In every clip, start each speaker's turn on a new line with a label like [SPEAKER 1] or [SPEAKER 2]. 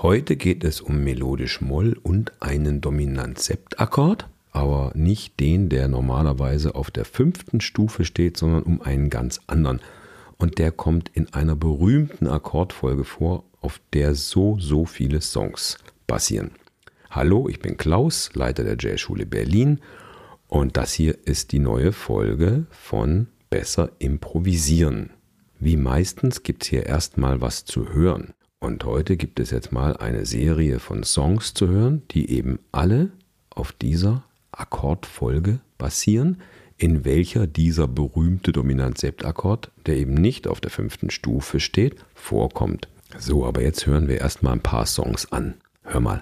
[SPEAKER 1] Heute geht es um melodisch Moll und einen Dominant-Sept-Akkord, aber nicht den, der normalerweise auf der fünften Stufe steht, sondern um einen ganz anderen. Und der kommt in einer berühmten Akkordfolge vor, auf der so, so viele Songs basieren. Hallo, ich bin Klaus, Leiter der Jazzschule Berlin und das hier ist die neue Folge von Besser improvisieren. Wie meistens gibt es hier erstmal was zu hören. Und heute gibt es jetzt mal eine Serie von Songs zu hören, die eben alle auf dieser Akkordfolge basieren, in welcher dieser berühmte Dominant-Sept-Akkord, der eben nicht auf der fünften Stufe steht, vorkommt. So, aber jetzt hören wir erstmal ein paar Songs an. Hör mal.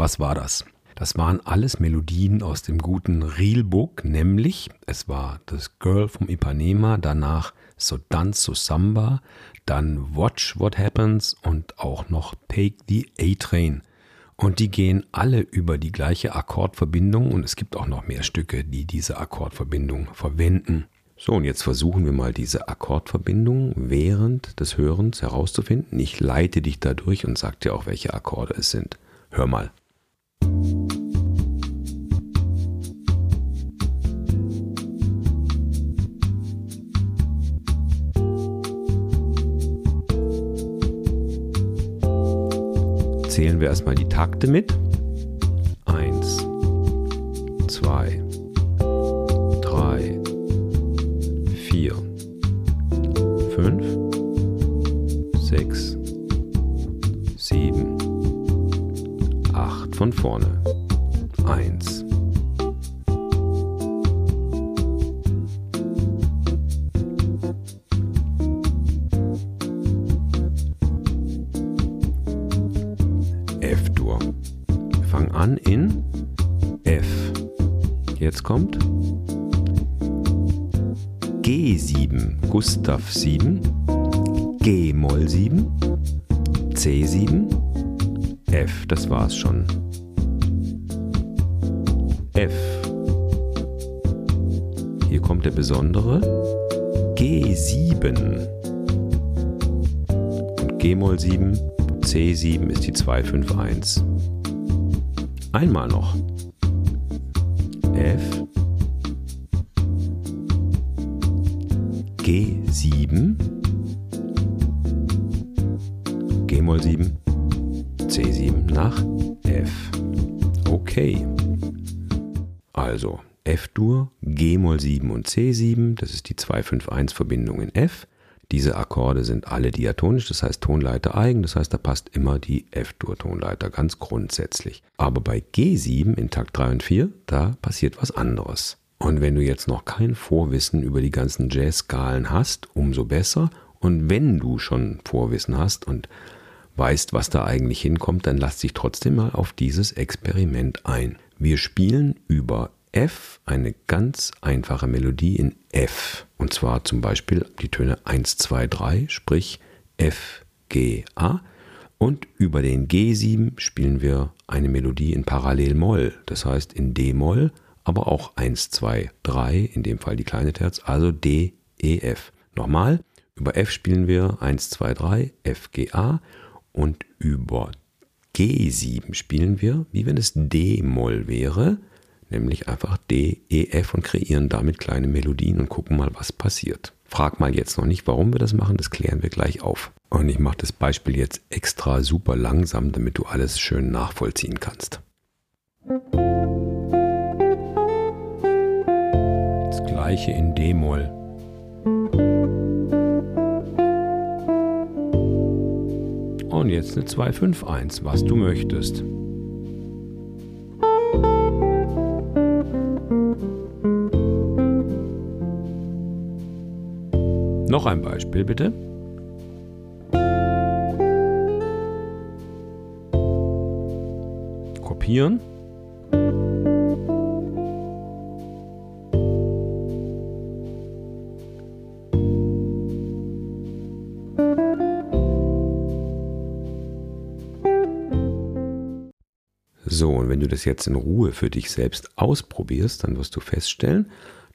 [SPEAKER 1] Was war das? Das waren alles Melodien aus dem guten Reelbook, nämlich es war das Girl vom Ipanema, danach So Dance So Samba, dann Watch What Happens und auch noch Take the A-Train. Und die gehen alle über die gleiche Akkordverbindung und es gibt auch noch mehr Stücke, die diese Akkordverbindung verwenden. So, und jetzt versuchen wir mal diese Akkordverbindung während des Hörens herauszufinden. Ich leite dich dadurch und sag dir auch, welche Akkorde es sind. Hör mal. Zählen wir erstmal die Takte mit. Eins, zwei, vorne. Eins. F-Dur. Fangen an in F. Jetzt kommt G7, Gustav 7, G-Moll 7, C7, F, das war's schon. F. Hier kommt der besondere G7. Und G-Moll 7, C7 ist die 251. Einmal noch. F. G7. G-Moll 7. C7 nach F. Okay. Also F-Dur, G-Moll 7 und C7, das ist die 251-Verbindung in F. Diese Akkorde sind alle diatonisch, das heißt Tonleiter eigen, das heißt, da passt immer die F-Dur-Tonleiter ganz grundsätzlich. Aber bei G7 in Takt 3 und 4, da passiert was anderes. Und wenn du jetzt noch kein Vorwissen über die ganzen Jazz-Skalen hast, umso besser. Und wenn du schon Vorwissen hast und weißt, was da eigentlich hinkommt, dann lass dich trotzdem mal auf dieses Experiment ein. Wir spielen über F eine ganz einfache Melodie in F. Und zwar zum Beispiel die Töne 1, 2, 3, sprich F, G, A. Und über den G7 spielen wir eine Melodie in Parallelmoll, das heißt in D-Moll, aber auch 1, 2, 3, in dem Fall die kleine Terz, also D, E, F. Nochmal, über F spielen wir 1, 2, 3, F, G, A und über G7 spielen wir, wie wenn es D-Moll wäre, nämlich einfach D, E, F und kreieren damit kleine Melodien und gucken mal, was passiert. Frag mal jetzt noch nicht, warum wir das machen, das klären wir gleich auf. Und ich mache das Beispiel jetzt extra super langsam, damit du alles schön nachvollziehen kannst. Das gleiche in D-Moll. Und jetzt eine 251, was du möchtest. Noch ein Beispiel bitte. Kopieren. So, und wenn du das jetzt in Ruhe für dich selbst ausprobierst, dann wirst du feststellen,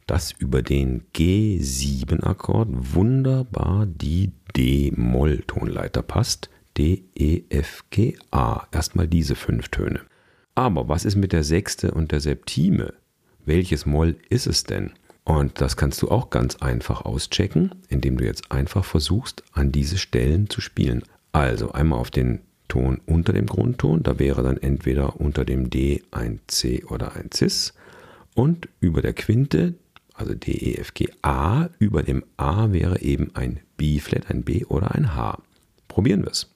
[SPEAKER 1] dass über den G7-Akkord wunderbar die D-Moll-Tonleiter passt. D, E, F, G, A. Erstmal diese fünf Töne. Aber was ist mit der Sechste und der Septime? Welches Moll ist es denn? Und das kannst du auch ganz einfach auschecken, indem du jetzt einfach versuchst, an diese Stellen zu spielen. Also einmal auf den Ton unter dem Grundton, da wäre dann entweder unter dem D ein C oder ein Cis. Und über der Quinte also D, E, F, G, A. Über dem A wäre eben ein B-Flat, ein B oder ein H. Probieren wir es.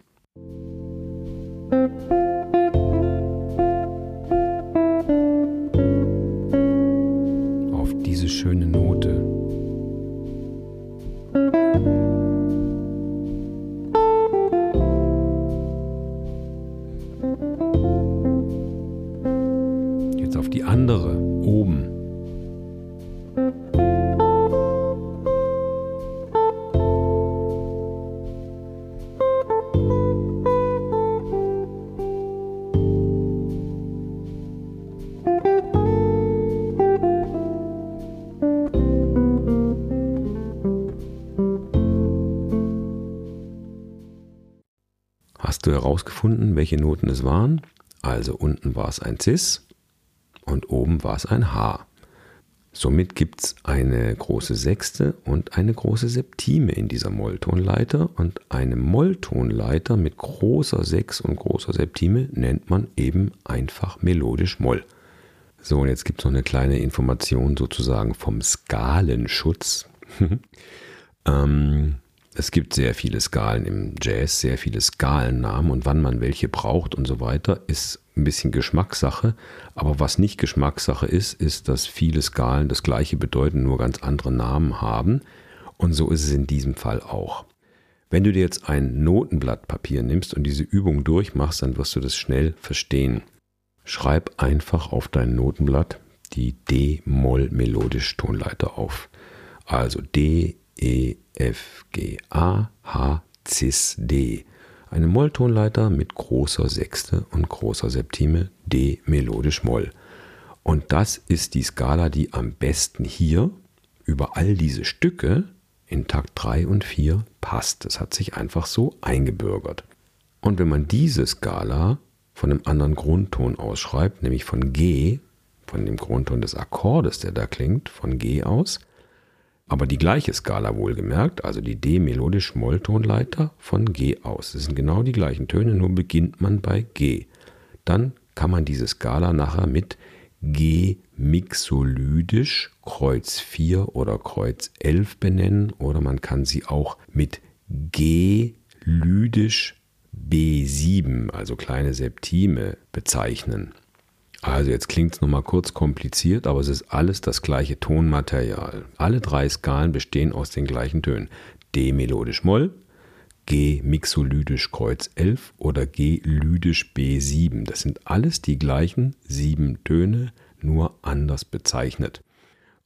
[SPEAKER 1] Hast du herausgefunden, welche Noten es waren? Also unten war es ein Cis und oben war es ein H. Somit gibt es eine große Sechste und eine große Septime in dieser Molltonleiter und eine Molltonleiter mit großer Sechs und großer Septime nennt man eben einfach melodisch Moll. So, und jetzt gibt es noch eine kleine Information sozusagen vom Skalenschutz. ähm, es gibt sehr viele Skalen im Jazz, sehr viele Skalennamen und wann man welche braucht und so weiter, ist ein bisschen Geschmackssache. Aber was nicht Geschmackssache ist, ist, dass viele Skalen das gleiche bedeuten, nur ganz andere Namen haben. Und so ist es in diesem Fall auch. Wenn du dir jetzt ein Notenblatt Papier nimmst und diese Übung durchmachst, dann wirst du das schnell verstehen. Schreib einfach auf dein Notenblatt die D-Moll-Melodisch-Tonleiter auf. Also D, E, F, G, A, H, Cis, D. Eine Molltonleiter mit großer Sechste und großer Septime D melodisch Moll. Und das ist die Skala, die am besten hier über all diese Stücke in Takt 3 und 4 passt. Das hat sich einfach so eingebürgert. Und wenn man diese Skala von einem anderen Grundton ausschreibt, nämlich von G, von dem Grundton des Akkordes, der da klingt, von G aus, aber die gleiche Skala wohlgemerkt, also die D-melodisch-Molltonleiter von G aus. Das sind genau die gleichen Töne, nur beginnt man bei G. Dann kann man diese Skala nachher mit G mixolydisch Kreuz 4 oder Kreuz 11 benennen oder man kann sie auch mit G lydisch B7, also kleine Septime, bezeichnen. Also jetzt klingt es nochmal kurz kompliziert, aber es ist alles das gleiche Tonmaterial. Alle drei Skalen bestehen aus den gleichen Tönen. D melodisch Moll, G mixolydisch Kreuz 11 oder G lydisch B7. Das sind alles die gleichen sieben Töne, nur anders bezeichnet.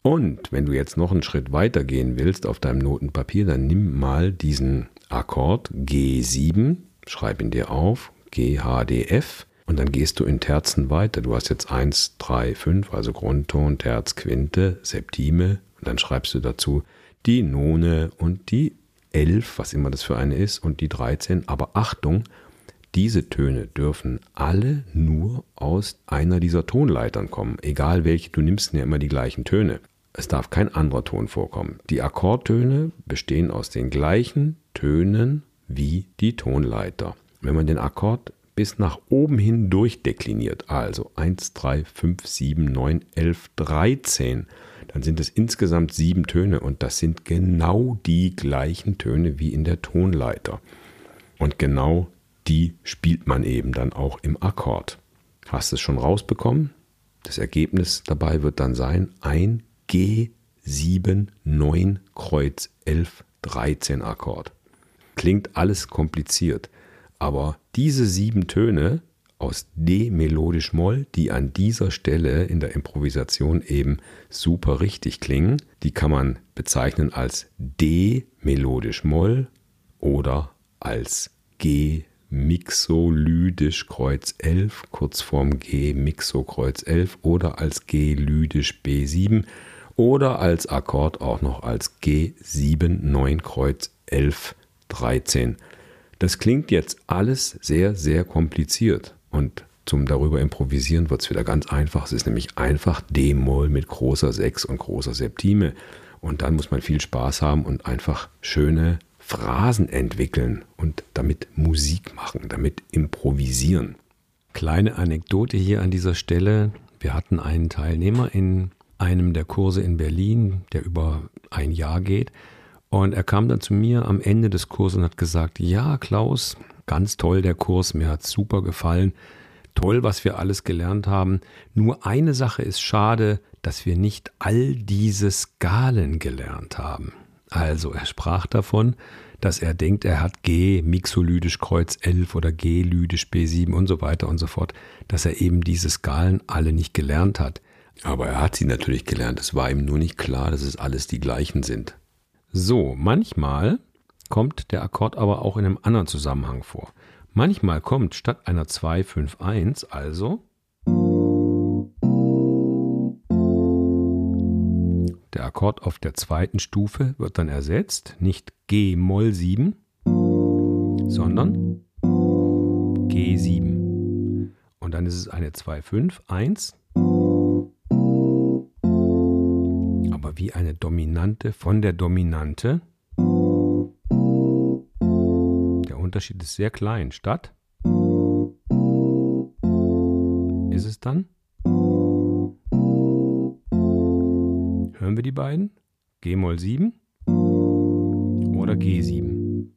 [SPEAKER 1] Und wenn du jetzt noch einen Schritt weiter gehen willst auf deinem Notenpapier, dann nimm mal diesen Akkord G7, schreib ihn dir auf, G, H, D, F und dann gehst du in Terzen weiter. Du hast jetzt 1, 3, 5, also Grundton, Terz, Quinte, Septime. Und dann schreibst du dazu die None und die 11, was immer das für eine ist, und die 13. Aber Achtung, diese Töne dürfen alle nur aus einer dieser Tonleitern kommen. Egal welche, du nimmst ja immer die gleichen Töne. Es darf kein anderer Ton vorkommen. Die Akkordtöne bestehen aus den gleichen Tönen wie die Tonleiter. Wenn man den Akkord bis nach oben hin durchdekliniert, also 1, 3, 5, 7, 9, 11, 13, dann sind es insgesamt sieben Töne und das sind genau die gleichen Töne wie in der Tonleiter. Und genau die spielt man eben dann auch im Akkord. Hast du es schon rausbekommen? Das Ergebnis dabei wird dann sein ein G, 7, 9, Kreuz 11, 13 Akkord. Klingt alles kompliziert, aber diese sieben Töne aus D melodisch Moll, die an dieser Stelle in der Improvisation eben super richtig klingen, die kann man bezeichnen als D melodisch Moll oder als G Mixolydisch Kreuz 11, Kurzform G Mixokreuz 11 oder als G Lydisch B7 oder als Akkord auch noch als G7 9 Kreuz 11 13. Das klingt jetzt alles sehr, sehr kompliziert und zum darüber improvisieren wird es wieder ganz einfach. Es ist nämlich einfach D-Moll mit großer 6 und großer Septime. Und dann muss man viel Spaß haben und einfach schöne Phrasen entwickeln und damit Musik machen, damit improvisieren. Kleine Anekdote hier an dieser Stelle. Wir hatten einen Teilnehmer in einem der Kurse in Berlin, der über ein Jahr geht. Und er kam dann zu mir am Ende des Kurses und hat gesagt, ja, Klaus, ganz toll der Kurs, mir hat super gefallen. Toll, was wir alles gelernt haben. Nur eine Sache ist schade, dass wir nicht all diese Skalen gelernt haben. Also er sprach davon, dass er denkt, er hat G mixolydisch Kreuz 11 oder G lydisch B7 und so weiter und so fort, dass er eben diese Skalen alle nicht gelernt hat. Aber er hat sie natürlich gelernt, es war ihm nur nicht klar, dass es alles die gleichen sind. So, manchmal kommt der Akkord aber auch in einem anderen Zusammenhang vor. Manchmal kommt statt einer 2, 5, 1 also Der Akkord auf der zweiten Stufe wird dann ersetzt, nicht G Moll 7, sondern G7. Und dann ist es eine 2, wie eine Dominante von der Dominante. Der Unterschied ist sehr klein. Statt ist es dann Hören wir die beiden? G-Moll 7 oder G7.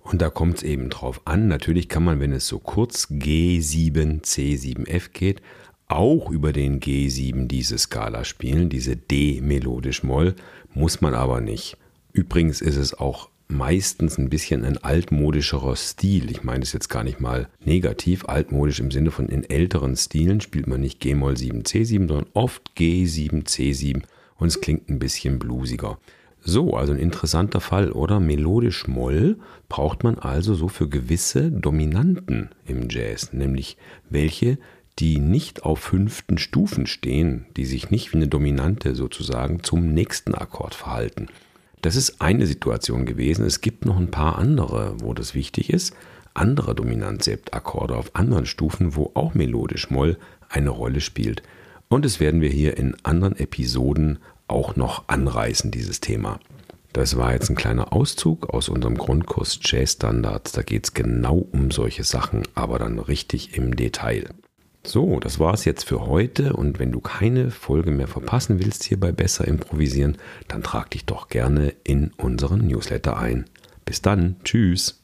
[SPEAKER 1] Und da kommt es eben drauf an. Natürlich kann man, wenn es so kurz G7, C7F geht, auch über den G7 diese Skala spielen, diese D melodisch Moll, muss man aber nicht. Übrigens ist es auch meistens ein bisschen ein altmodischerer Stil. Ich meine es jetzt gar nicht mal negativ, altmodisch im Sinne von in älteren Stilen spielt man nicht G-Moll 7, C7, sondern oft G7, C7 und es klingt ein bisschen bluesiger. So, also ein interessanter Fall, oder? Melodisch Moll braucht man also so für gewisse Dominanten im Jazz, nämlich welche, die nicht auf fünften Stufen stehen, die sich nicht wie eine Dominante sozusagen zum nächsten Akkord verhalten. Das ist eine Situation gewesen. Es gibt noch ein paar andere, wo das wichtig ist. Andere Dominant-Sept-Akkorde auf anderen Stufen, wo auch melodisch Moll eine Rolle spielt. Und das werden wir hier in anderen Episoden auch noch anreißen, dieses Thema. Das war jetzt ein kleiner Auszug aus unserem Grundkurs Jazz Standards. Da geht es genau um solche Sachen, aber dann richtig im Detail. So, das war es jetzt für heute und wenn du keine Folge mehr verpassen willst hier bei Besser Improvisieren, dann trag dich doch gerne in unseren Newsletter ein. Bis dann, tschüss.